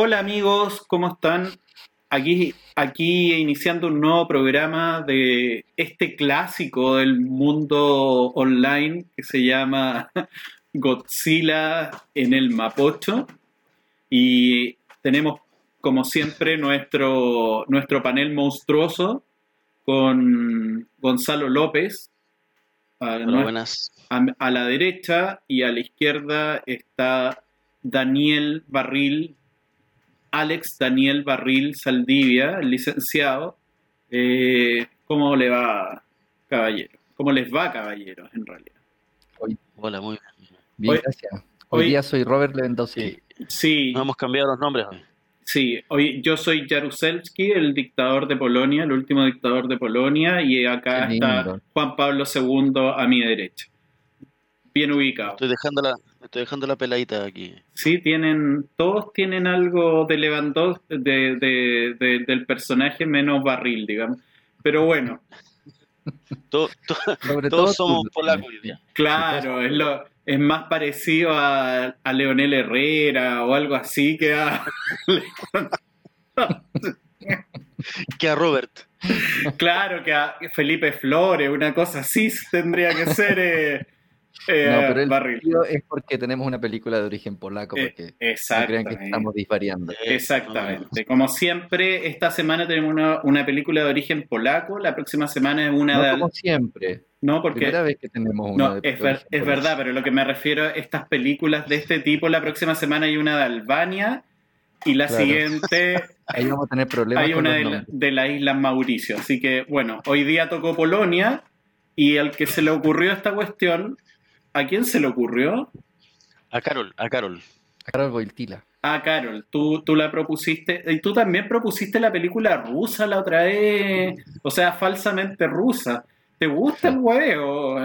Hola amigos, ¿cómo están? Aquí, aquí iniciando un nuevo programa de este clásico del mundo online que se llama Godzilla en el Mapocho. Y tenemos, como siempre, nuestro, nuestro panel monstruoso con Gonzalo López. A, Hola, buenas. a- a la derecha y a la izquierda está Daniel Barril, Alex Daniel Barril Saldivia, el licenciado. Eh, ¿Cómo le va, caballero? ¿Cómo les va, caballeros, en realidad? Hola, muy bien. Bien, Hoy- gracias. Hoy, hoy- día soy Robert Lewandowski. Sí, Sí, no hemos cambiado los nombres hoy. sí. Hoy, yo soy Jaruzelski, el dictador de Polonia, el último dictador de Polonia, y acá está. Juan Pablo II a mi derecha. Bien ubicado. Estoy dejando la, estoy dejando la peladita aquí. Sí, tienen, todos tienen algo de Lewandowski, de, de- de- del personaje menos barril, digamos. Pero bueno, Todo- to- Sobre todo todos somos polacos claro, es, lo, es más parecido a, a Leonel Herrera o algo así que a... Que a Robert. claro, que a Felipe Flores, una cosa así tendría que ser eh, eh, No, pero el barril. es porque tenemos una película de origen polaco, Eh, porque no crean que Exactamente. estamos disvariando. Eh, Exactamente. Como siempre, esta semana tenemos una, una película de origen polaco, la próxima semana es una No de... como siempre. No, porque... Primera vez que tenemos una No, de es, ver- verdad, pero lo que me refiero a estas películas de este tipo, la próxima semana hay una de Albania y la Claro. siguiente Ahí vamos a tener problemas hay con una de, la- de las Islas Mauricio. Así que, bueno, hoy día tocó Polonia y al que se le ocurrió esta cuestión, ¿a quién se le ocurrió? A Carol, a Carol. Carol Boitila. Ah, Carol, tú, tú la propusiste, y tú también propusiste la película rusa la otra vez, o sea, falsamente rusa. ¿Te gusta el huevo?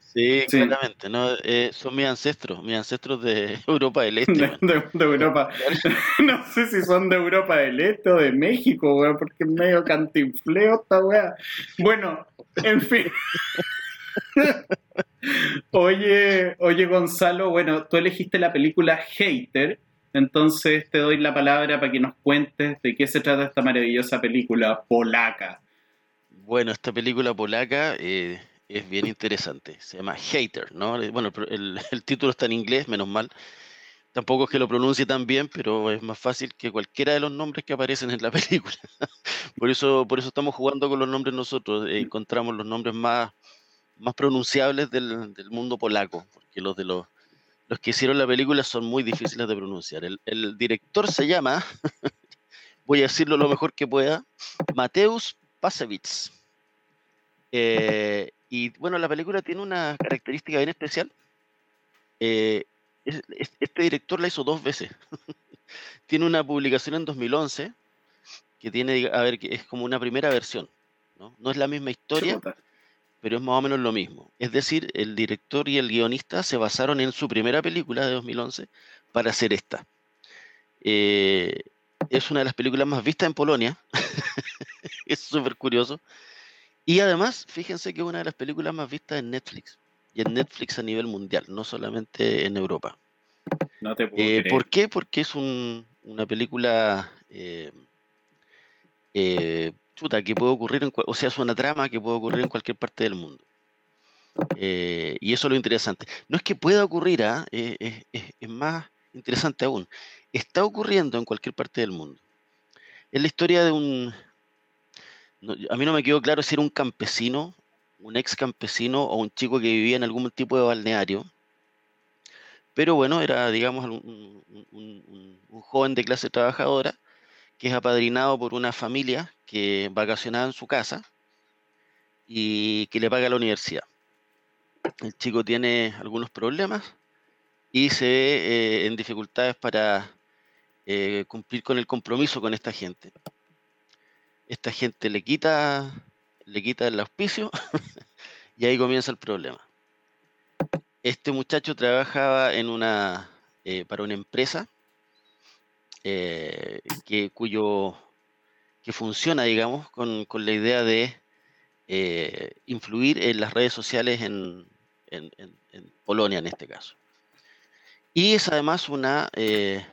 Sí, Sí. claramente. ¿no? Eh, son mis ancestros, mis ancestros de Europa del Este. De, man. de- de Europa. No sé si son de Europa del Este o de México, weón, porque es medio cantinfleo esta weá. Bueno, en fin. Oye, oye Gonzalo, bueno, tú elegiste la película Hater, entonces te doy la palabra para que nos cuentes de qué se trata esta maravillosa película polaca. Bueno, esta película polaca eh, es bien interesante. Se llama Hater, ¿no? Eh, Bueno, el, título está en inglés, menos mal. Tampoco es que lo pronuncie tan bien, pero es más fácil que cualquiera de los nombres que aparecen en la película. Por eso, por eso estamos jugando con los nombres nosotros. eh, encontramos los nombres más, más pronunciables del, mundo polaco, porque los de los, los que hicieron la película son muy difíciles de pronunciar. El, director se llama, voy a decirlo lo mejor que pueda, Mateusz Pasewicz. Eh, y bueno, la película tiene una característica bien especial. Eh, es- es- este director la hizo dos veces. tiene una publicación en 2011 que tiene, a ver, es como una primera versión. ¿no? No es la misma historia. Pero es más o menos lo mismo. Es decir, el director y el guionista se basaron en su primera película de 2011 para hacer esta. Eh, es una de las películas más vistas en Polonia. es súper curioso. Y además, fíjense que es una de las películas más vistas en Netflix. Y en Netflix a nivel mundial, no solamente en Europa. No te puedo Eh, creer. ¿Por qué? Porque es un- una película eh, eh, chuta, que puede ocurrir, en, o sea, es una trama que puede ocurrir en cualquier parte del mundo. Eh, y eso es lo interesante. No es que pueda ocurrir, ¿ah? Eh, es, más interesante aún. Está ocurriendo en cualquier parte del mundo. Es la historia de un... a mí no me quedó claro si era un campesino, un ex campesino o un chico que vivía en algún tipo de balneario. Pero bueno, era, digamos, un joven de clase trabajadora que es apadrinado por una familia que vacacionaba en su casa y que le paga la universidad. El chico tiene algunos problemas y se ve eh, en dificultades para eh, cumplir con el compromiso con esta gente. Esta gente le quita, le quita el auspicio y ahí comienza el problema. Este muchacho trabajaba en una, eh, para una empresa eh, que, cuyo, que funciona, digamos, con, con la idea de eh, influir en las redes sociales en, en- Polonia en este caso. Y es además una, eh,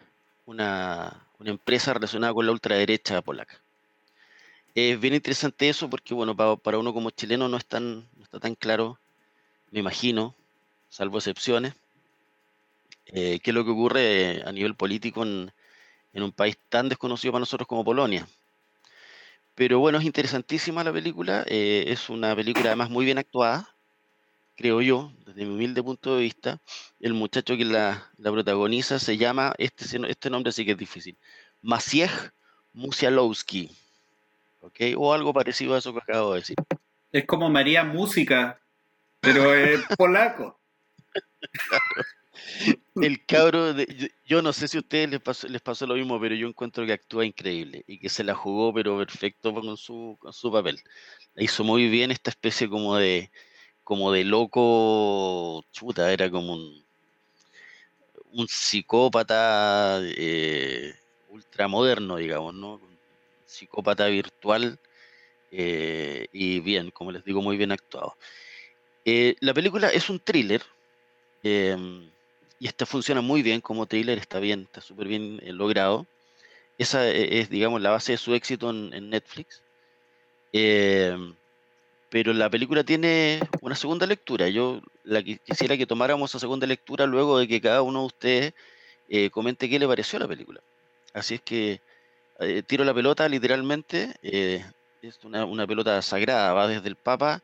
una, una empresa relacionada con la ultraderecha polaca. Es bien interesante eso porque, bueno, para, para uno como chileno no, es no está tan claro, me imagino, salvo excepciones, qué es lo que ocurre a nivel político en, en un país tan desconocido para nosotros como Polonia. Pero bueno, es interesantísima la película, eh, es una película además muy bien actuada, creo yo, desde mi humilde punto de vista. El muchacho que la, la protagoniza se llama, este, este nombre sí que es difícil, Maciej Musialowski, ¿ok? O algo parecido a eso que acabo de decir. Es como María Música, pero es polaco. El cabro, de- yo, no sé si a ustedes les pasó, les pasó lo mismo, pero yo encuentro que actúa increíble y que se la jugó, pero perfecto con su, con su papel. Hizo muy bien esta especie como de, como de loco, chuta, era como un, un psicópata eh, ultramoderno, digamos, ¿no? Un psicópata virtual eh, y bien, como les digo, muy bien actuado. Eh, la película es un thriller. Y este funciona muy bien como thriller, está bien, está súper bien eh, logrado. Esa e- es, digamos, la base de su éxito en, en Netflix. Em, pero la película tiene una segunda lectura. Yo la qui- quisiera que tomáramos esa segunda lectura luego de que cada uno de ustedes eh, comente qué le pareció la película. Así es que eh, tiro la pelota literalmente. eh, es una, una pelota sagrada, va desde el Papa,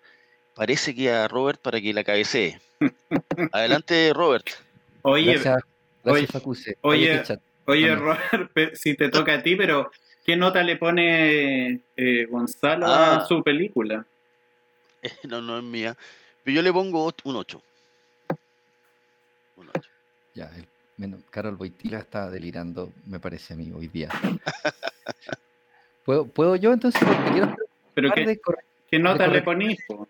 parece que a Robert para que la cabecee. Adelante, Robert. Oye, Gracias, oye, gracias Facuse. oye. Robert, si te toca a ti, pero ¿qué nota le pone eh, Gonzalo Ah. a su película? No, no es mía. Pero yo le pongo un 8. Un 8. Ya, el, menos, Carol Boitila está delirando, me parece a mí, hoy día. ¿Puedo, ¿Puedo yo entonces? Quiero ¿Pero qué, qué nota le ponís? po?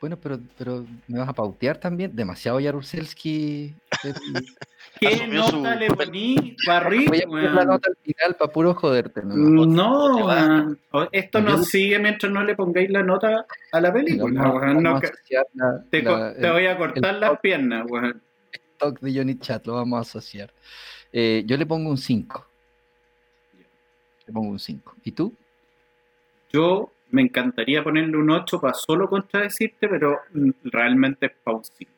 Bueno, pero, pero me vas a pautear también. Demasiado Jaruzelski. Eh, ¿Qué Asumió su nota le papel. ponís, Barry? Voy a poner la nota al final para puro joderte. No, o te va. weón. O- esto no sigue mientras no le pongáis la nota a la película. No ca- la- te, co- la- te el voy a cortar el las piernas, weón. talk de Johnny Chat, lo vamos a asociar. Eh, yo le pongo un 5. Le pongo un 5. ¿Y tú? Yo me encantaría ponerle un 8 para solo contradecirte, pero mm, realmente es para un 5.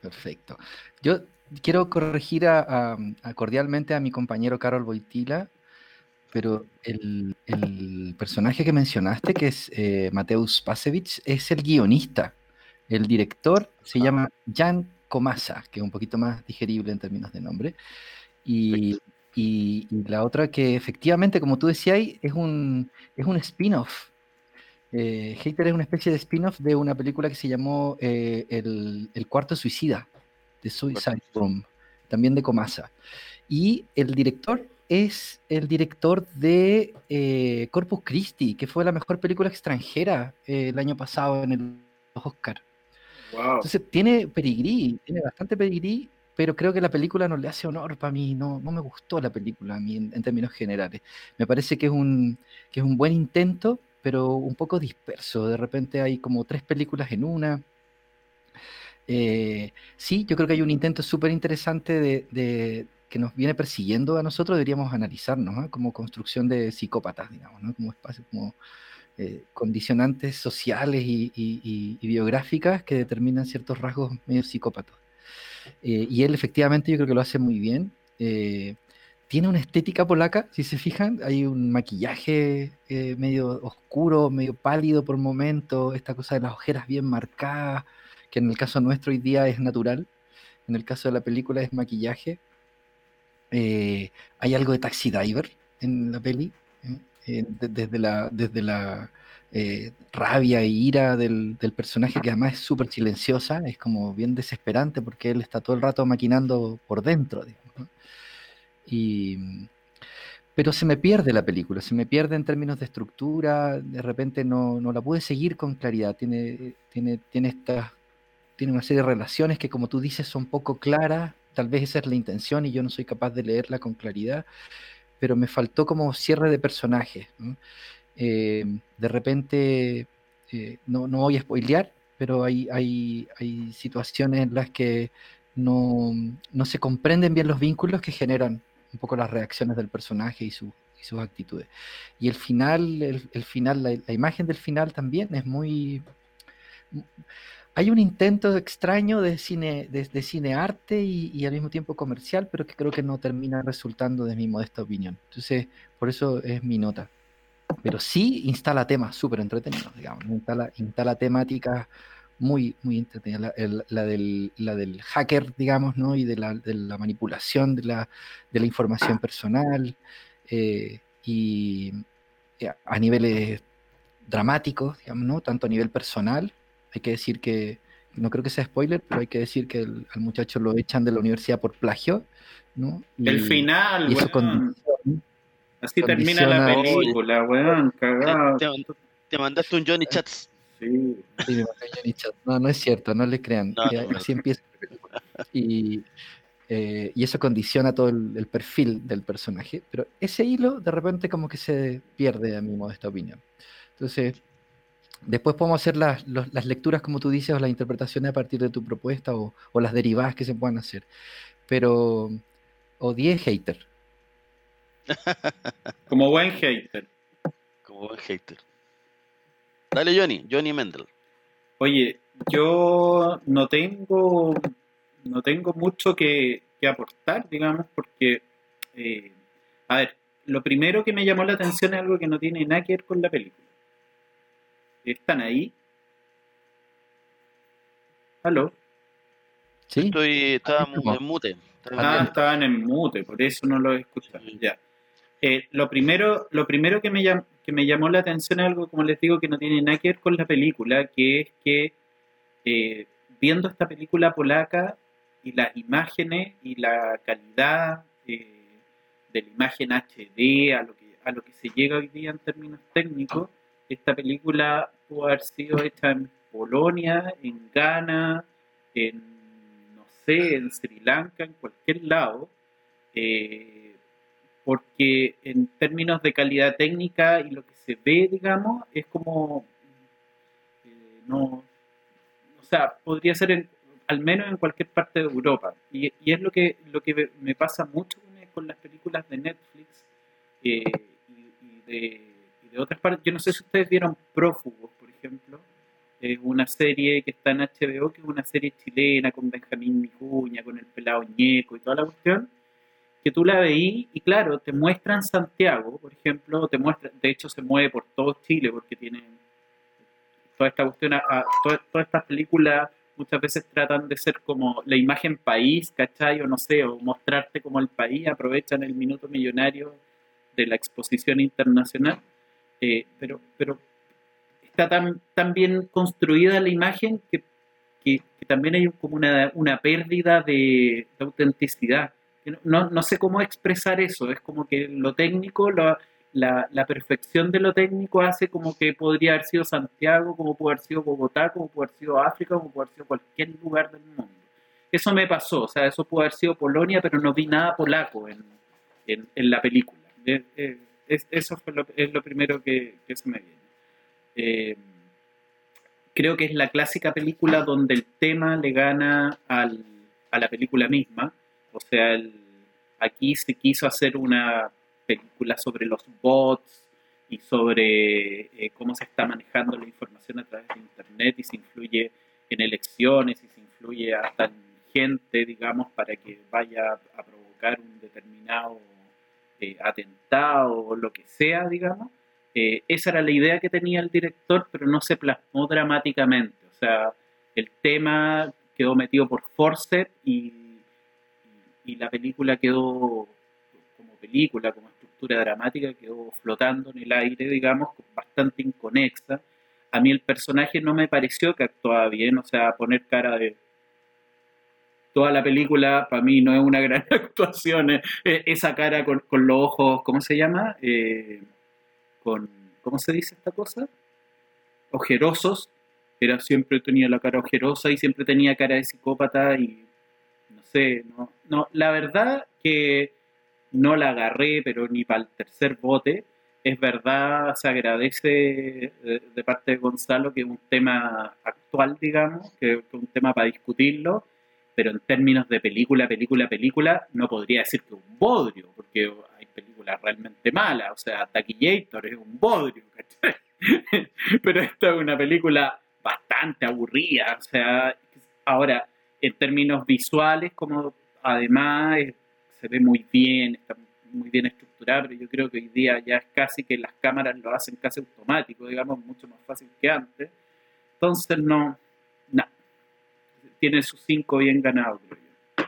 Perfecto. Yo quiero corregir a, a- a cordialmente a mi compañero Carol Boitila, pero el, el personaje que mencionaste, que es eh, Mateusz Pasevich, es el guionista. El director se Ah. llama Jan Komasa, que es un poquito más digerible en términos de nombre. Y, y- y la otra que efectivamente, como tú decías, es un, es un spin-off. Eh, Hater es una especie de spin-off de una película que se llamó eh, el, El Cuarto Suicida, de Suicide Room, también de Comasa. Y el director es el director de eh, Corpus Christi, que fue la mejor película extranjera eh, el año pasado en el Oscar. Wow. Entonces tiene pedigrí, tiene bastante pedigrí, pero creo que la película no le hace honor para mí, no, no me gustó la película a mí en, en términos generales. Me parece que es, un, que es un buen intento, pero un poco disperso. De repente hay como tres películas en una. Eh, sí, yo creo que hay un intento súper interesante de, de- que nos viene persiguiendo a nosotros, deberíamos analizarnos ¿ah? como construcción de psicópatas, digamos, ¿no? como espacio, como eh, condicionantes sociales y, y- y- y biográficas que determinan ciertos rasgos medio psicópatas. Eh, y él efectivamente yo creo que lo hace muy bien. Tiene una estética polaca, si se fijan, hay un maquillaje eh, medio oscuro, medio pálido por momentos, esta cosa de las ojeras bien marcadas, que en el caso nuestro hoy día es natural, en el caso de la película es maquillaje. Eh, hay algo de Taxi Driver en la peli, ¿eh? De- desde la, desde la eh, rabia e ira del, del personaje, que además es súper silenciosa, es como bien desesperante porque él está todo el rato maquinando por dentro. Pero se me pierde la película, se me pierde en términos de estructura, de repente no, no la pude seguir con claridad, tiene, tiene, tiene, estas, tiene una serie de relaciones que como tú dices son poco claras, tal vez esa es la intención y yo no soy capaz de leerla con claridad, pero me faltó como cierre de personajes. Eh, de repente, eh, no, no voy a spoilear, pero hay, hay, hay situaciones en las que no, no se comprenden bien los vínculos que generan un poco las reacciones del personaje y, sus actitudes. Y el final, el, final la, imagen del final también es muy... Hay un intento extraño de cine, de, cine arte y, al mismo tiempo comercial, pero que creo que no termina resultando de mi modesta opinión. Entonces, por eso es mi nota. Pero sí instala temas súper entretenidos, digamos. Instala, instala temáticas muy, muy entretenida. La, del, la del hacker, digamos, ¿no? Y de la, de la manipulación de la, de la información personal. Eh, y eh, a niveles dramáticos, digamos, ¿no? Tanto a nivel personal. Hay que decir que, no creo que sea spoiler, pero hay que decir que al muchacho lo echan de la universidad por plagio, ¿no? el final, Así termina la película, weón, cagado. Te, mandaste un Johnny Chats. Sí. No, no es cierto, no le crean. Así empieza. Y, eh, y eso condiciona todo el, perfil del personaje. Pero ese hilo, de repente, como que se pierde, a mi modesta opinión. Entonces, después podemos hacer las, las lecturas, como tú dices, o las interpretaciones a partir de tu propuesta o, o las derivadas que se puedan hacer. Pero odié hater. Como buen hater. Como buen hater. Dale, Johnny, Johnny Mendel. Oye, yo no tengo, no tengo mucho que, aportar, digamos, porque, eh, a ver, lo primero que me llamó la atención es algo que no tiene nada que ver con la película. ¿Están ahí? ¿Aló? Sí. Estoy, estaba en mute. ah, estaban en mute, por eso no lo he escuchado. Ya. Eh, lo, primero, lo primero que me, que me llamó la atención algo, como les digo, que no tiene nada que ver con la película, que es que eh, viendo esta película polaca y las imágenes y la calidad eh, de la imagen HD a lo, que, a lo que se llega hoy día en términos técnicos, esta película pudo haber sido hecha en Polonia, en Ghana, en, no sé, en Sri Lanka, en cualquier lado. Eh, porque en términos de calidad técnica y lo que se ve, digamos, es como, eh, no, o sea, podría ser al menos en cualquier parte de Europa. Y, es lo que, lo que me pasa mucho con, las películas de Netflix eh, y, de, otras partes. Yo no sé si ustedes vieron Prófugos, por ejemplo, eh, una serie que está en HBO, que es una serie chilena con Benjamín Mijuña, con el pelado ñeco y toda la cuestión que tú la veí y claro, te muestran Santiago, por ejemplo, te muestra, de hecho se mueve por todo Chile porque tiene toda esta cuestión, a, todas estas películas muchas veces tratan de ser como la imagen país, ¿cachai? O no sé, o mostrarte como el país, aprovechan el minuto millonario de la exposición internacional, eh, pero, pero está tan, tan bien construida la imagen que, que, también hay como una, una pérdida de autenticidad no, no sé cómo expresar eso, es como que lo técnico, la, la, perfección de lo técnico hace como que podría haber sido Santiago, como puede haber sido Bogotá, como puede haber sido África, como puede haber sido cualquier lugar del mundo. Eso me pasó, o sea, eso puede haber sido Polonia, pero no vi nada polaco en, en, la película. eso fue lo, es lo primero que, se me viene. Eh, creo que es la clásica película donde el tema le gana al, a la película misma o sea, aquí se quiso hacer una película sobre los bots y sobre eh, cómo se está manejando la información a través de Internet y se influye en elecciones y se influye hasta en gente, digamos, para que vaya a provocar un determinado eh, atentado o lo que sea, digamos. Eh, esa era la idea que tenía el director, pero no se plasmó dramáticamente. O sea, el tema quedó metido por force y y la película quedó como película, como estructura dramática, quedó flotando en el aire, digamos, bastante inconexa. A mí el personaje no me pareció que actuaba bien, o sea, poner cara de... Toda la película para mí no es una gran actuación, eh, esa cara con, los ojos, ¿cómo se llama? Eh, con, ¿Cómo se dice esta cosa? Ojerosos, era siempre tenía la cara ojerosa y siempre tenía cara de psicópata y no, no, la verdad que no la agarré, pero ni para el tercer bote. Es verdad, se agradece de, parte de Gonzalo que es un tema actual, digamos, que es un tema para discutirlo, pero en términos de película, película, película, no podría decir que un bodrio, porque hay películas realmente malas, o sea, Taquillator es un bodrio, ¿cachai? pero esta es una película bastante aburrida, o sea, ahora, en términos visuales, como además se ve muy bien, está muy bien estructurada, pero yo creo que hoy día ya es casi que las cámaras lo hacen casi automático, digamos, mucho más fácil que antes. Entonces, no, no. Tiene sus cinco bien ganados, creo yo.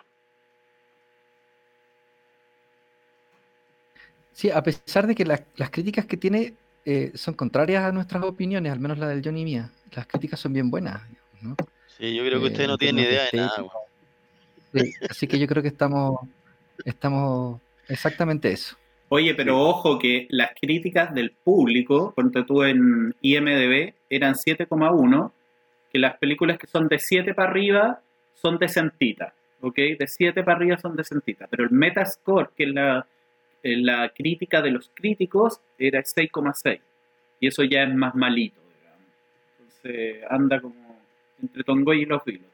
Sí, a pesar de que las, críticas que tiene eh, son contrarias a nuestras opiniones, al menos la del Johnny Mía, las críticas son bien buenas, ¿no? Sí, yo creo que usted no tiene ni idea de nada. así que yo creo que estamos, estamos exactamente eso. Oye, pero ojo que las críticas del público, cuando tú en IMDB, eran 7,1, que las películas que son de 7 para arriba son decentitas, ¿ok? De 7 para arriba son decentitas, pero el Metascore, que es la, la crítica de los críticos, era 6,6, y eso ya es más malito, digamos. Entonces anda como entre Tongo y los vilos.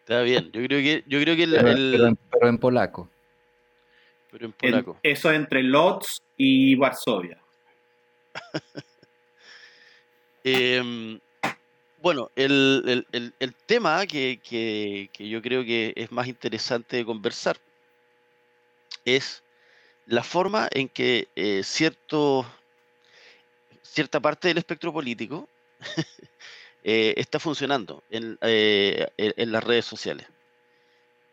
Está bien, yo creo que, yo creo que el, pero, en, polaco. Pero en polaco. eso entre Lodz y Varsovia. Em, bueno, el, tema que, yo creo que es más interesante de conversar es la forma en que eh, cierto, cierta parte del espectro político Eh, está funcionando en, eh, las redes sociales.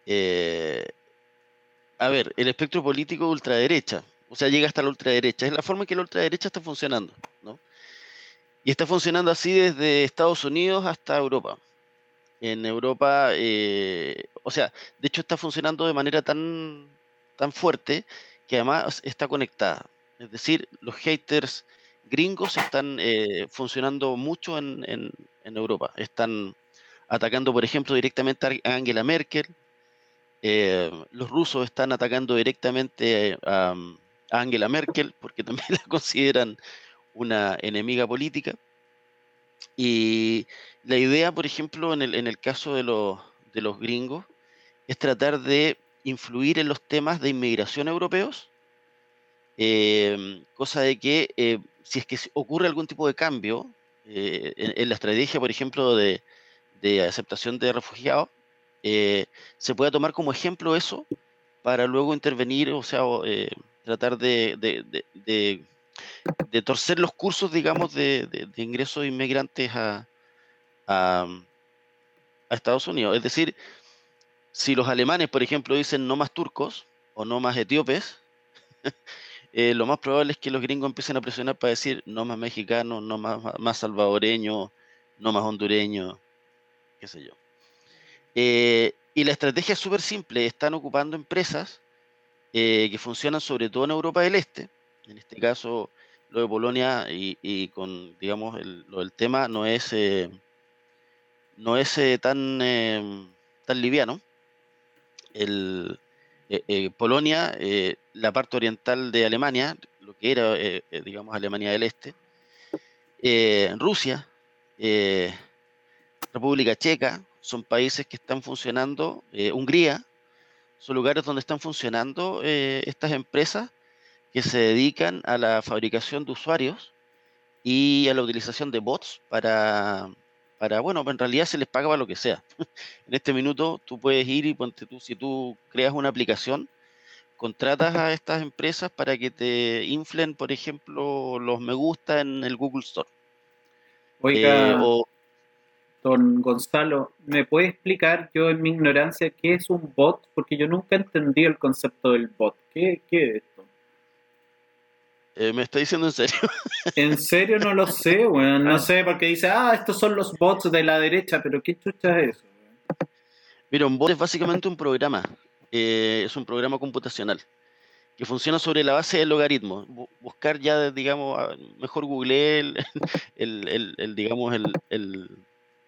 Eh, a ver, el espectro político ultraderecha, o sea, llega hasta la ultraderecha, es la forma en que la ultraderecha está funcionando, ¿no? Y está funcionando así desde Estados Unidos hasta Europa. En Europa, o sea, de hecho está funcionando de manera tan, tan fuerte que además está conectada. Es decir, los haters gringos están funcionando mucho en, Europa. Están atacando, por ejemplo, directamente a Angela Merkel. Eh, los rusos están atacando directamente a, Angela Merkel porque también la consideran una enemiga política. Y la idea, por ejemplo, en el, caso de los, gringos, es tratar de influir en los temas de inmigración europeos, eh, cosa de que eh, si es que ocurre algún tipo de cambio eh, en, la estrategia, por ejemplo, de, aceptación de refugiados, eh, se puede tomar como ejemplo eso para luego intervenir, o sea, eh, tratar de, torcer los cursos, digamos, de, ingreso de inmigrantes a, a, Estados Unidos. Es decir, si los alemanes, por ejemplo, dicen no más turcos o no más etíopes, Eh, lo más probable es que los gringos empiecen a presionar para decir no más mexicanos, no más, más salvadoreños, no más hondureños, qué sé yo. Eh, y la estrategia es súper simple, están ocupando empresas eh, que funcionan sobre todo en Europa del Este, en este caso lo de Polonia y, con, digamos, el, lo del tema no es, no es tan, tan liviano. Polonia la parte oriental de Alemania, lo que era, eh, eh, digamos, Alemania del Este, eh, Rusia, República Checa, son países que están funcionando, Hungría, son lugares donde están funcionando estas empresas que se dedican a la fabricación de usuarios y a la utilización de bots para, para, bueno, en realidad se les paga para lo que sea. en este minuto tú puedes ir y ponte tú, si tú creas una aplicación, contratas a estas empresas para que te inflen, por ejemplo, los me gusta en el Google Store. Oiga, eh, don Gonzalo, ¿me puede explicar yo en mi ignorancia qué es un bot? Porque yo nunca entendí el concepto del bot. ¿Qué, es esto? Eh, ¿Me está diciendo en serio? en serio no lo sé, bueno, no ah. sé, porque dice, ah, estos son los bots de la derecha, pero ¿qué chucha es eso? Mira, un bot es básicamente un programa eh, es un programa computacional que funciona sobre la base del logaritmo. Buscar ya, digamos, mejor Google el, el, digamos, el,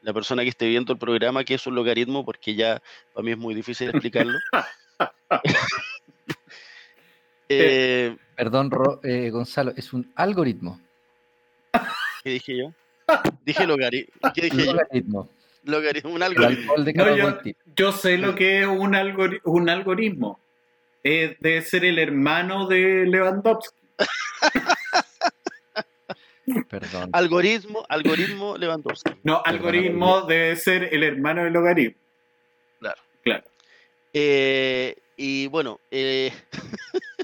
la persona que esté viendo el programa que es un logaritmo, porque ya para mí es muy difícil explicarlo. Eh, Perdón, eh, Gonzalo, es un algoritmo. ¿Qué dije yo? Dije logaritmo. ¿Qué dije logaritmo. Logaritmo, un algoritmo. de No, yo, yo sé lo que es un, algori- un algoritmo. Eh, debe ser el hermano de Lewandowski. Perdón. Algoritmo, algoritmo Lewandowski. No, algoritmo debe ser el hermano del logaritmo. Claro. Claro. Eh, y bueno, eh,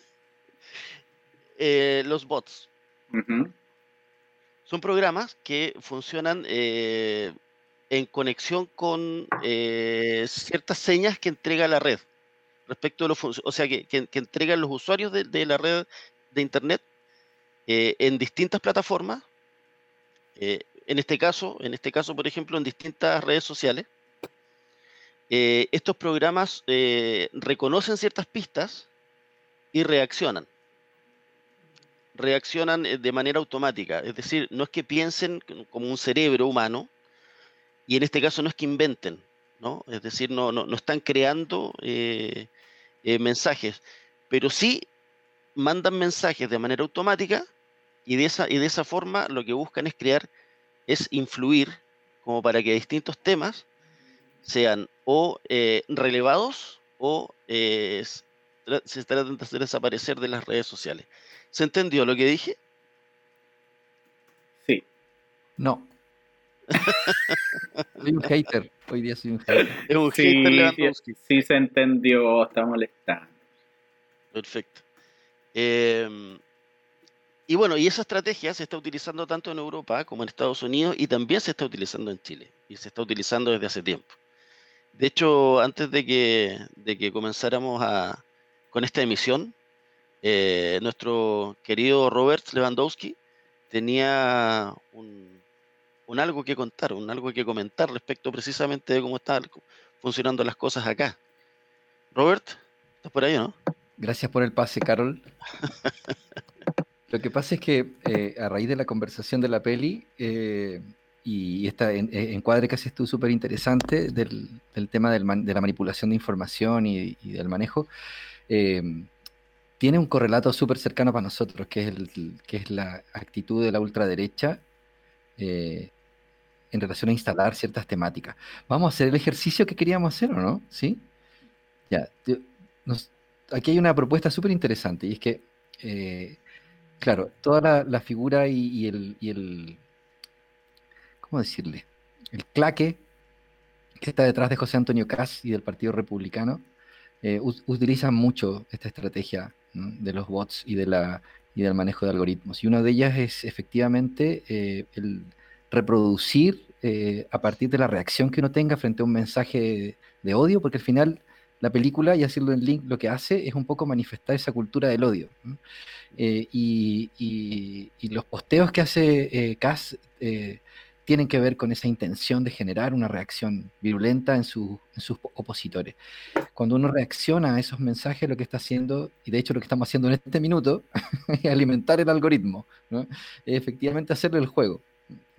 eh, los bots. Son programas que funcionan eh, en conexión con eh, ciertas señas que entrega la red respecto de los o sea que, que- que entregan los usuarios de, de la red de internet en distintas plataformas en este caso en este caso por ejemplo en distintas redes sociales. Estos programas reconocen ciertas pistas y reaccionan reaccionan eh, de manera automática. Es decir, no es que piensen como un cerebro humano, y en este caso no es que inventen, ¿no? Es decir, no, no, no están creando eh, eh, mensajes, pero sí mandan mensajes de manera automática y de, esa, y de esa forma lo que buscan es crear, es influir como para que distintos temas sean o eh, relevados o eh, se traten de hacer desaparecer de las redes sociales. ¿Se entendió lo que dije? Sí. No. Soy un hater. Hoy día soy un hater. Es un Sí, hater sí, Lewandowski. sí se entendió, está molestando. Perfecto. Em, y bueno, y esa estrategia se está utilizando tanto en Europa como en Estados Unidos y también se está utilizando en Chile y se está utilizando desde hace tiempo. De hecho, antes de que, de que comenzáramos a, con esta emisión, eh, nuestro querido Robert Lewandowski tenía un, algo que contar, un algo que comentar respecto precisamente de cómo están funcionando las cosas acá. Robert, ¿estás por ahí no? Gracias por el pase, Carol. Lo que pasa es que eh, a raíz de la conversación de la peli eh, y este encuadre que haces tú súper interesante del, tema del man- de la manipulación de información y, del manejo, tiene un correlato súper cercano para nosotros, que es, el, que es la actitud de la ultraderecha eh, en relación a instalar ciertas temáticas. Vamos a hacer el ejercicio que queríamos hacer, ¿o no? ¿Sí? Ya. aquí hay una propuesta súper interesante y es que, eh, claro, toda la, figura y, el, ¿cómo decirle? El claque que está detrás de José Antonio Caz y del Partido Republicano eh, utilizan mucho esta estrategia de los bots y, de la, y del manejo de algoritmos. Y una de ellas es efectivamente eh, el reproducir eh, a partir de la reacción que uno tenga frente a un mensaje de odio, porque al final la película, y hacerlo en link, lo que hace es un poco manifestar esa cultura del odio. Eh, y, y- los posteos que hace Cass tienen que ver con esa intención de generar una reacción virulenta en, su- en sus opositores. Cuando uno reacciona a esos mensajes, lo que está haciendo, y de hecho lo que estamos haciendo en este minuto, es alimentar el algoritmo, ¿no? Efectivamente hacerle el juego,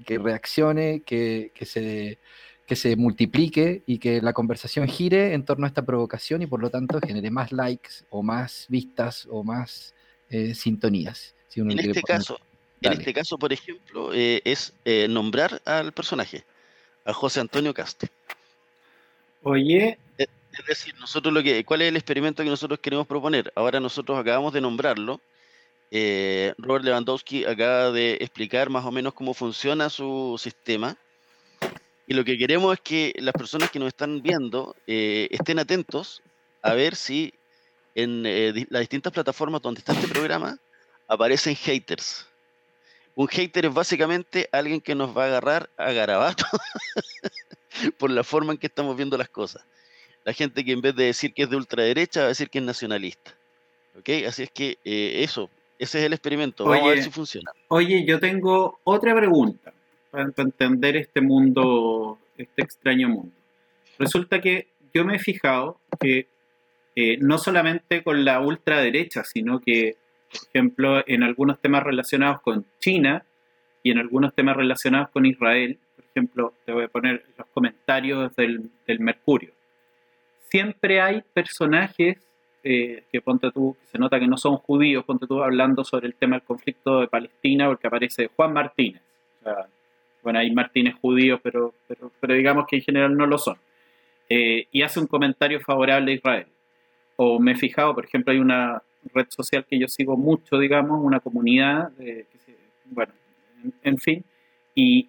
que reaccione, que, que se que se multiplique y que la conversación gire en torno a esta provocación y por lo tanto genere más likes o más vistas o más eh, sintonías. Si uno En este poner- caso, en este caso, por ejemplo, eh, es eh, nombrar al personaje, a José Antonio Castro. Oye, Es decir, nosotros lo que, ¿cuál es el experimento que nosotros queremos proponer? Ahora nosotros acabamos de nombrarlo. eh, Robert Lewandowski acaba de explicar más o menos cómo funciona su sistema. Y lo que queremos es que las personas que nos están viendo estén atentos a ver si en las distintas plataformas donde está este programa aparecen haters. Un hater es básicamente alguien que nos va a agarrar a garabato por la forma en que estamos viendo las cosas. La gente que en vez de decir que es de ultraderecha va a decir que es nacionalista. ¿Ok? Así es que eh, eso, ese es el experimento. Vamos a ver si funciona. oye, yo tengo otra pregunta para, para entender este mundo, este extraño mundo. Resulta que yo me he fijado que eh, no solamente con la ultraderecha, sino que, por ejemplo, en algunos temas relacionados con China y en algunos temas relacionados con Israel, por ejemplo, te voy a poner los comentarios del, del Mercurio. Siempre hay personajes eh, que ponte tú, se nota que no son judíos, ponte tú hablando sobre el tema del conflicto de Palestina, porque aparece Juan Martínez. O sea, bueno, hay Martínez judíos, pero, pero, pero digamos que en general no lo son. Eh, y hace un comentario favorable a Israel. O me he fijado, por ejemplo, hay una red social que yo sigo mucho, digamos, una comunidad, bueno, en, fin, y,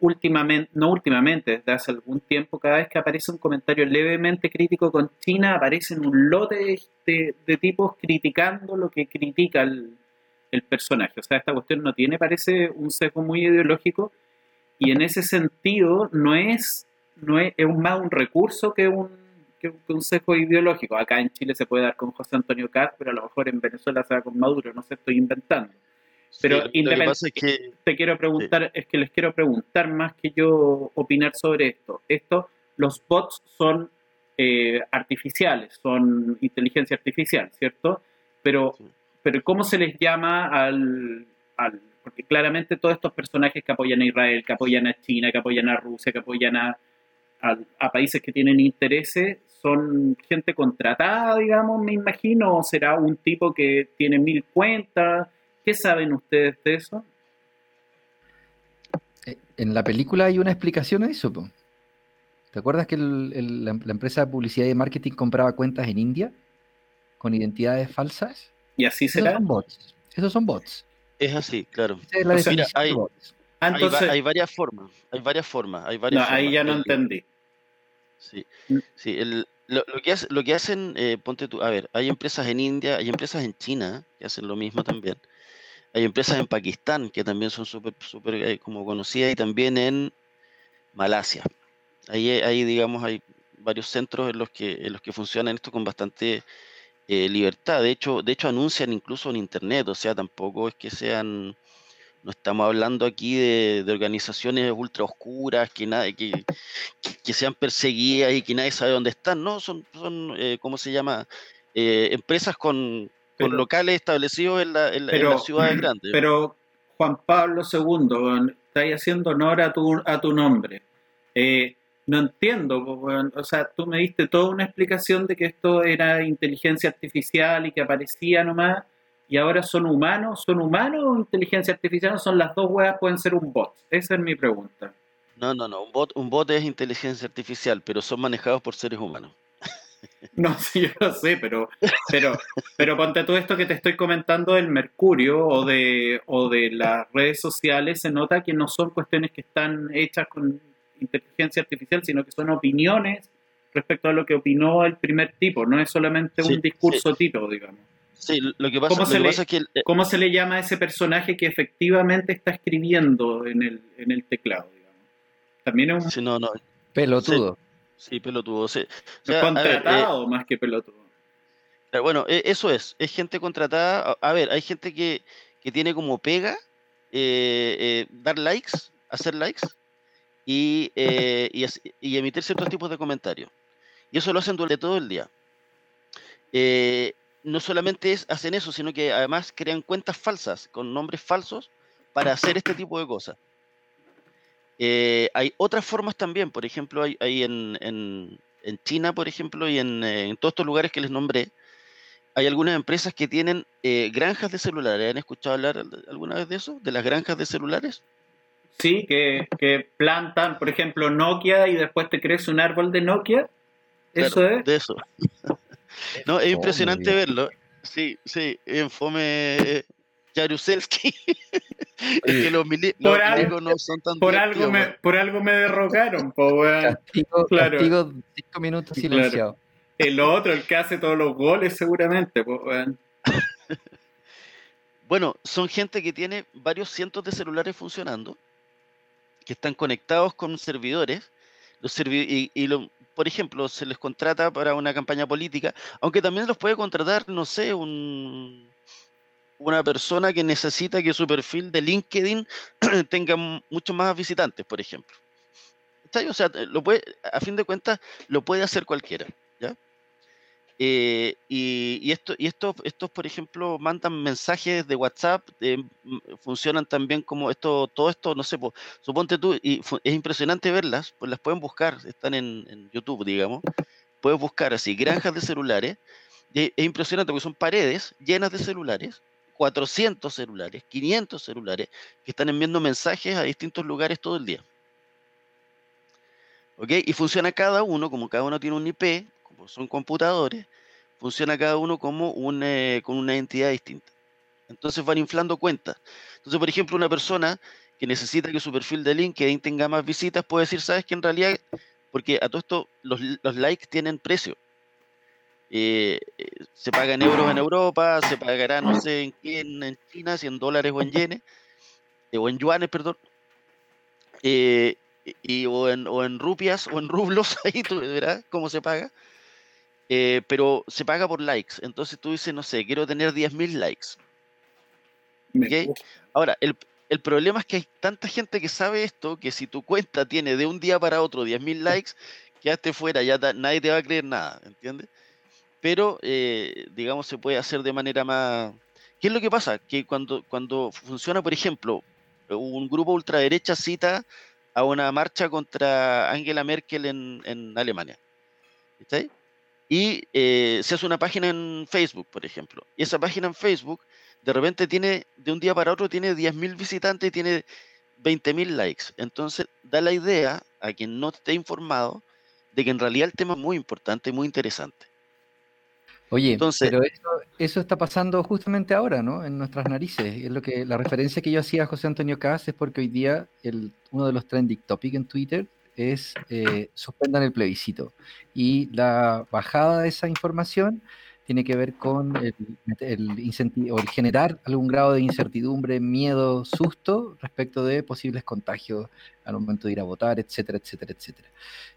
últimamente, no últimamente, desde hace algún tiempo, cada vez que aparece un comentario levemente crítico con China, aparecen un lote de, tipos criticando lo que critica el, el personaje. O sea, esta cuestión no tiene, parece, un sesgo muy ideológico y en ese sentido no es, no es, más un recurso que un, que, un sesgo ideológico. Acá en Chile se puede dar con José Antonio Caz, pero a lo mejor en Venezuela se da con Maduro, no sé, estoy inventando. Pero independientemente, te quiero preguntar, es que les quiero preguntar más que yo opinar sobre esto. Esto, los bots son eh, artificiales, son inteligencia artificial, ¿cierto? Pero pero ¿cómo se les llama al, Porque claramente todos estos personajes que apoyan a Israel, que apoyan a China, que apoyan a Rusia, que apoyan a, a, países que tienen intereses, son gente contratada, digamos, me imagino, o será un tipo que tiene mil cuentas. ¿Qué saben ustedes de eso? Eh, en la película hay una explicación a eso. ¿Te acuerdas que la, empresa de publicidad y marketing compraba cuentas en India con identidades falsas? Y así será. Esos son bots. Esos son bots. Es así, claro. mira, hay, ah, hay, varias formas. Hay varias formas. Hay varias no, ahí ya no entendí. Sí, mm. sí lo, que lo que hacen, eh, ponte tú, a ver, hay empresas en India, hay empresas en China que hacen lo mismo también. Hay empresas en Pakistán que también son súper, súper eh, como conocidas y también en Malasia. Ahí, ahí, digamos, hay varios centros en los que, en los que funcionan esto con bastante eh, libertad. De hecho, de hecho, anuncian incluso en Internet, o sea, tampoco es que sean, no estamos hablando aquí de, organizaciones ultra oscuras, que, nada, que, que, sean perseguidas y que nadie sabe dónde están, no, son, son eh, ¿cómo se llama? Eh, empresas con, locales establecidos en, la, en, las ciudades grandes. Pero Juan Pablo II, estáis haciendo honor a tu, a tu nombre. Eh, no entiendo, o sea, tú me diste toda una explicación de que esto era inteligencia artificial y que aparecía nomás, y ahora son humanos, ¿son humanos o inteligencia artificial? ¿Son las dos huevas? ¿Pueden ser un bot? Esa es mi pregunta. No, no, no, un bot, un bot es inteligencia artificial, pero son manejados por seres humanos. No, sí, yo lo sé, pero, pero, pero ponte todo esto que te estoy comentando del Mercurio o de, o de las redes sociales, se nota que no son cuestiones que están hechas con inteligencia artificial, sino que son opiniones respecto a lo que opinó el primer tipo, no es solamente un discurso tipo, digamos. Sí, lo que pasa, es que... Eh, ¿Cómo se le llama a ese personaje que efectivamente está escribiendo en el, en el teclado, digamos? También es un... no, no. Pelotudo. Sí, pelotudo. Sí. contratado eh, más que pelotudo. Bueno, e, eso es, es gente contratada. A ver, hay gente que, que tiene como pega eh, dar likes, hacer likes, eh, y, emitir ciertos tipos de comentarios. Y eso lo hacen durante todo el día. Eh, no solamente es, hacen eso, sino que además crean cuentas falsas con nombres falsos para hacer este tipo de cosas. Eh, hay otras formas también, por ejemplo, hay, en, en, China, por ejemplo, y en, todos estos lugares que les nombré, hay algunas empresas que tienen granjas de celulares. ¿Han escuchado hablar alguna vez de eso? ¿De las granjas de celulares? Sí, que, que, plantan, por ejemplo, Nokia y después te crece un árbol de Nokia. Eso es. De eso. no, es impresionante verlo. Sí, sí, en Fome Jaruzelski. que los, por algo, no son tan por algo, me, por algo me derrocaron, po, castigo, claro. castigo cinco minutos silenciado. El otro, el que hace todos los goles, seguramente, po, Bueno, son gente que tiene varios cientos de celulares funcionando que están conectados con servidores, los y, por ejemplo, se les contrata para una campaña política, aunque también los puede contratar, no sé, un, una persona que necesita que su perfil de LinkedIn tenga muchos más visitantes, por ejemplo. O sea, lo puede, a fin de cuentas, lo puede hacer cualquiera. Eh, y, esto, y estos, estos, por ejemplo, mandan mensajes de WhatsApp, eh, funcionan también como esto, todo esto, no sé, suponte tú, y es impresionante verlas, pues las pueden buscar, están en, YouTube, digamos, puedes buscar así, granjas de celulares, es impresionante porque son paredes llenas de celulares, 400 celulares, 500 celulares que están enviando mensajes a distintos lugares todo el día. ¿Ok? Y funciona cada uno, como cada uno tiene un IP, como son computadores, funciona cada uno como un, eh, con una entidad distinta. Entonces van inflando cuentas. Entonces, por ejemplo, una persona que necesita que su perfil de LinkedIn tenga más visitas puede decir, sabes que en realidad, porque a todo esto los, los likes tienen precio. Eh, eh, se paga en euros en Europa, se pagará no sé en qué, en, China, si en dólares o en yenes, o en yuanes, perdón. Eh, y, o, en, o en rupias o en rublos, ahí tú verás cómo se paga. Eh, pero se paga por likes. Entonces tú dices, no sé, quiero tener 10.000 likes. Ahora, el, el, problema es que hay tanta gente que sabe esto que si tu cuenta tiene de un día para otro 10.000 likes, quedaste fuera, ya nadie te va a creer nada, ¿entiendes? Pero, eh, digamos, se puede hacer de manera más... ¿Qué es lo que pasa? Que cuando, cuando funciona, por ejemplo, un grupo ultraderecha cita a una marcha contra Angela Merkel en, en Alemania. ¿Está Y eh, se hace una página en Facebook, por ejemplo. Y esa página en Facebook, de repente tiene, de un día para otro, tiene 10.000 visitantes y tiene 20.000 likes. Entonces, da la idea a quien no esté informado de que en realidad el tema es muy importante y muy interesante. Oye, pero eso, está pasando justamente ahora, ¿no? En nuestras narices. Es lo que la referencia que yo hacía a José Antonio Cas es porque hoy día el, uno de los trending topics en Twitter es eh, suspendan el plebiscito. Y la bajada de esa información tiene que ver con el, el, o el generar algún grado de incertidumbre, miedo, susto respecto de posibles contagios al momento de ir a votar, etcétera, etcétera, etcétera.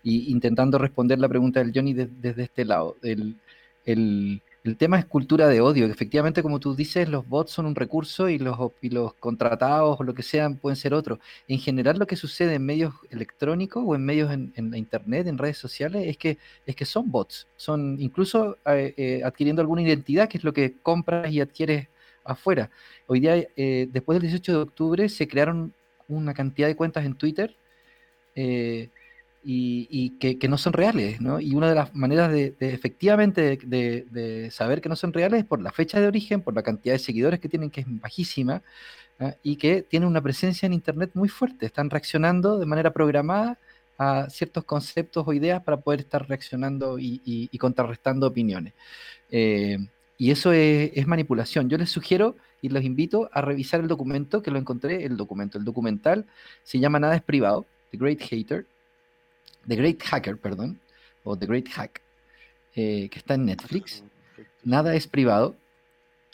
Y intentando responder la pregunta del Johnny desde este lado. El, el, tema es cultura de odio. Efectivamente, como tú dices, los bots son un recurso y los, y los contratados o lo que sean pueden ser otros. En general, lo que sucede en medios electrónicos o en medios en, la internet, en redes sociales, es que, es que son bots. Son incluso eh, eh, adquiriendo alguna identidad, que es lo que compras y adquieres afuera. Hoy día, eh, después del 18 de octubre, se crearon una cantidad de cuentas en Twitter y, que, no son reales, ¿no? Y una de las maneras de, efectivamente de, saber que no son reales es por la fecha de origen, por la cantidad de seguidores que tienen, que es bajísima, ¿ah? y que tienen una presencia en Internet muy fuerte. Están reaccionando de manera programada a ciertos conceptos o ideas para poder estar reaccionando y, contrarrestando opiniones. Eh, y eso es, es, manipulación. Yo les sugiero y los invito a revisar el documento, que lo encontré, el documento, el documental se llama Nada es privado, The Great Hater, The Great Hacker, perdón, o The Great Hack, eh, que está en Netflix. Nada es privado,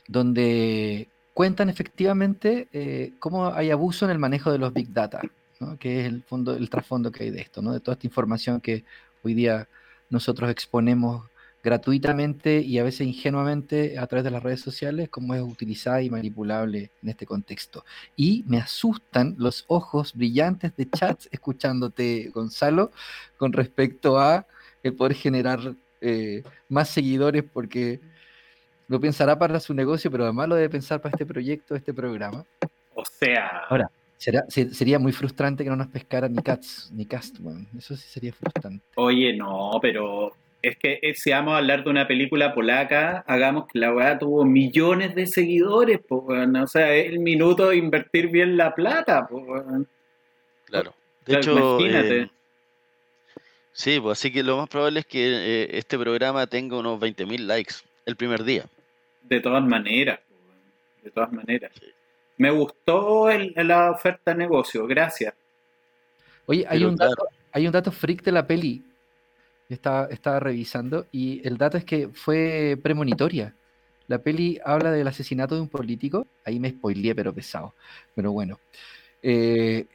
donde cuentan efectivamente eh, cómo hay abuso en el manejo de los big data, que es el fondo, el trasfondo que hay de esto, ¿no? de toda esta información que hoy día nosotros exponemos gratuitamente y a veces ingenuamente a través de las redes sociales, como es utilizada y manipulable en este contexto. Y me asustan los ojos brillantes de chats escuchándote, Gonzalo, con respecto a el poder generar eh, más seguidores, porque lo pensará para su negocio, pero además lo debe pensar para este proyecto, este programa. O sea. Ahora, sería muy frustrante que no nos pescara ni Cats, ni Castman. Eso sí sería frustrante. Oye, no, pero es que eh, si vamos a hablar de una película polaca, hagamos que la weá tuvo millones de seguidores, o sea, es el minuto de invertir bien la plata, Claro. De hecho, imagínate. Eh, sí, pues así que lo más probable es que eh, este programa tenga unos 20.000 likes el primer día. De todas maneras, de todas maneras. Me gustó la oferta de negocio, gracias. Oye, hay un, dato, hay un dato freak de la peli estaba, estaba revisando y el dato es que fue premonitoria. La peli habla del asesinato de un político. Ahí me spoileé, pero pesado. Pero bueno. Eh,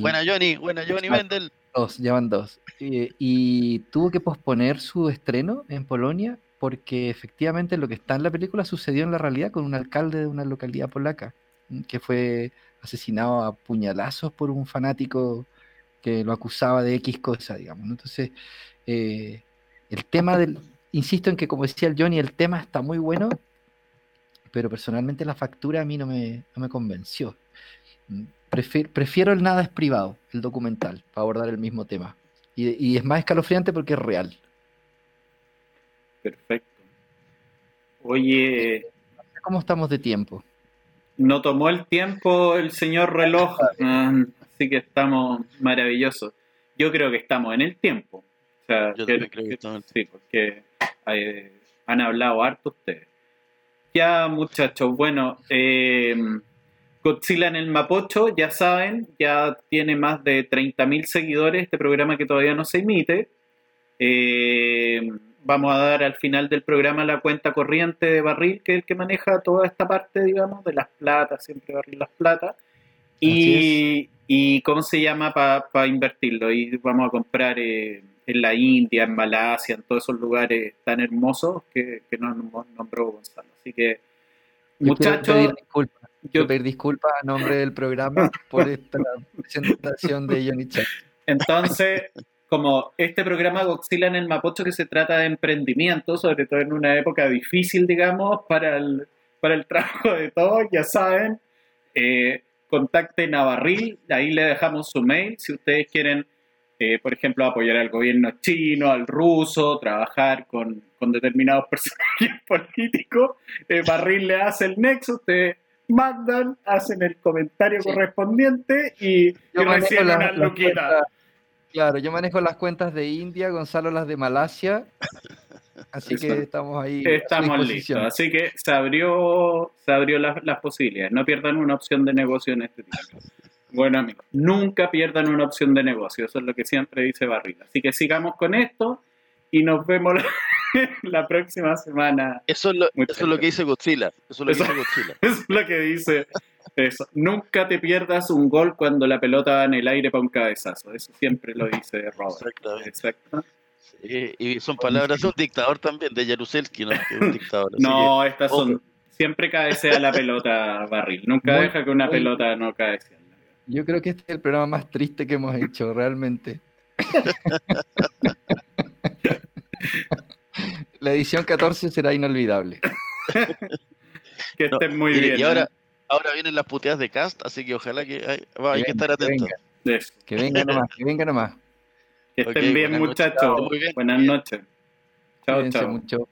buena Johnny, buena Johnny Mendel. Dos, llevan dos. Eh, y tuvo que posponer su estreno en Polonia porque efectivamente lo que está en la película sucedió en la realidad con un alcalde de una localidad polaca que fue asesinado a puñalazos por un fanático que lo acusaba de X cosa, digamos. Entonces, eh, el tema del, insisto en que como decía el Johnny, el tema está muy bueno, pero personalmente la factura a mí no me, no me convenció. Mm, prefiero, el nada es privado, el documental, para abordar el mismo tema. Y, es más escalofriante porque es real. Perfecto. Oye. ¿Cómo estamos de tiempo? no tomó el tiempo el señor reloj, ah, así que estamos maravillosos. Yo creo que estamos en el tiempo. O sea, Yo que- creo que que- sí, porque han hablado harto ustedes. Ya, muchachos, bueno, eh, Godzilla en el Mapocho, ya saben, ya tiene más de 30.000 seguidores este programa que todavía no se emite. Eh, vamos a dar al final del programa la cuenta corriente de Barril, que es el que maneja toda esta parte, digamos, de las platas, siempre Barril las platas. Y, y cómo se llama para invertirlo. Y vamos a comprar eh, en la India, en Malasia, en todos esos lugares tan hermosos que, que nos nom- nombró Gonzalo. Así que, muchachos, yo- pedir disculpas a nombre del programa por esta presentación de Johnny Chan. Entonces, como este programa Godzilla en el Mapocho que se trata de emprendimiento, sobre todo en una época difícil, digamos, para el, para el trabajo de todos, ya saben, eh, contacten a Barril, ahí le dejamos su mail, si ustedes quieren, eh, por ejemplo, apoyar al gobierno chino, al ruso, trabajar con, con determinados personajes políticos, eh, Barril le hace el nexo, ustedes mandan, hacen el comentario Sí. correspondiente y, y reciben la- una las luquita. cuentas- Claro, yo manejo las cuentas de India, Gonzalo las de Malasia. Así que estamos ahí. Estamos listos. Así que se abrió, se abrió las, las posibilidades. No pierdan una opción de negocio en este tiempo. Bueno, amigos, nunca pierdan una opción de negocio. Eso es lo que siempre dice Barril. Así que sigamos con esto y nos vemos la, la próxima semana. Eso es lo, eso es lo que dice Godzilla. Eso es lo que Eso- dice Godzilla. Eso es lo que dice eso. Nunca te pierdas un gol cuando la pelota va en el aire para un cabezazo. Eso siempre lo dice Robert. Exactamente. Exacto. Sí, y son palabras de un dictador también, de Jaruzelski, ¿no? Un dictador. No, estas son. Siempre cabecea la pelota Barril. Nunca Muy- deja que una muy- pelota no cabecee. Yo creo que este es el programa más triste que hemos hecho, realmente. La edición 14 será inolvidable. Que No, estén muy y, bien. y ahora, ¿eh? ahora vienen las puteadas de cast, así que ojalá que hay, va, hay que estar que atentos. venga. Que venga nomás, que venga nomás. Que estén bien, muchachos. Buenas noches. Chao, chao. mucho.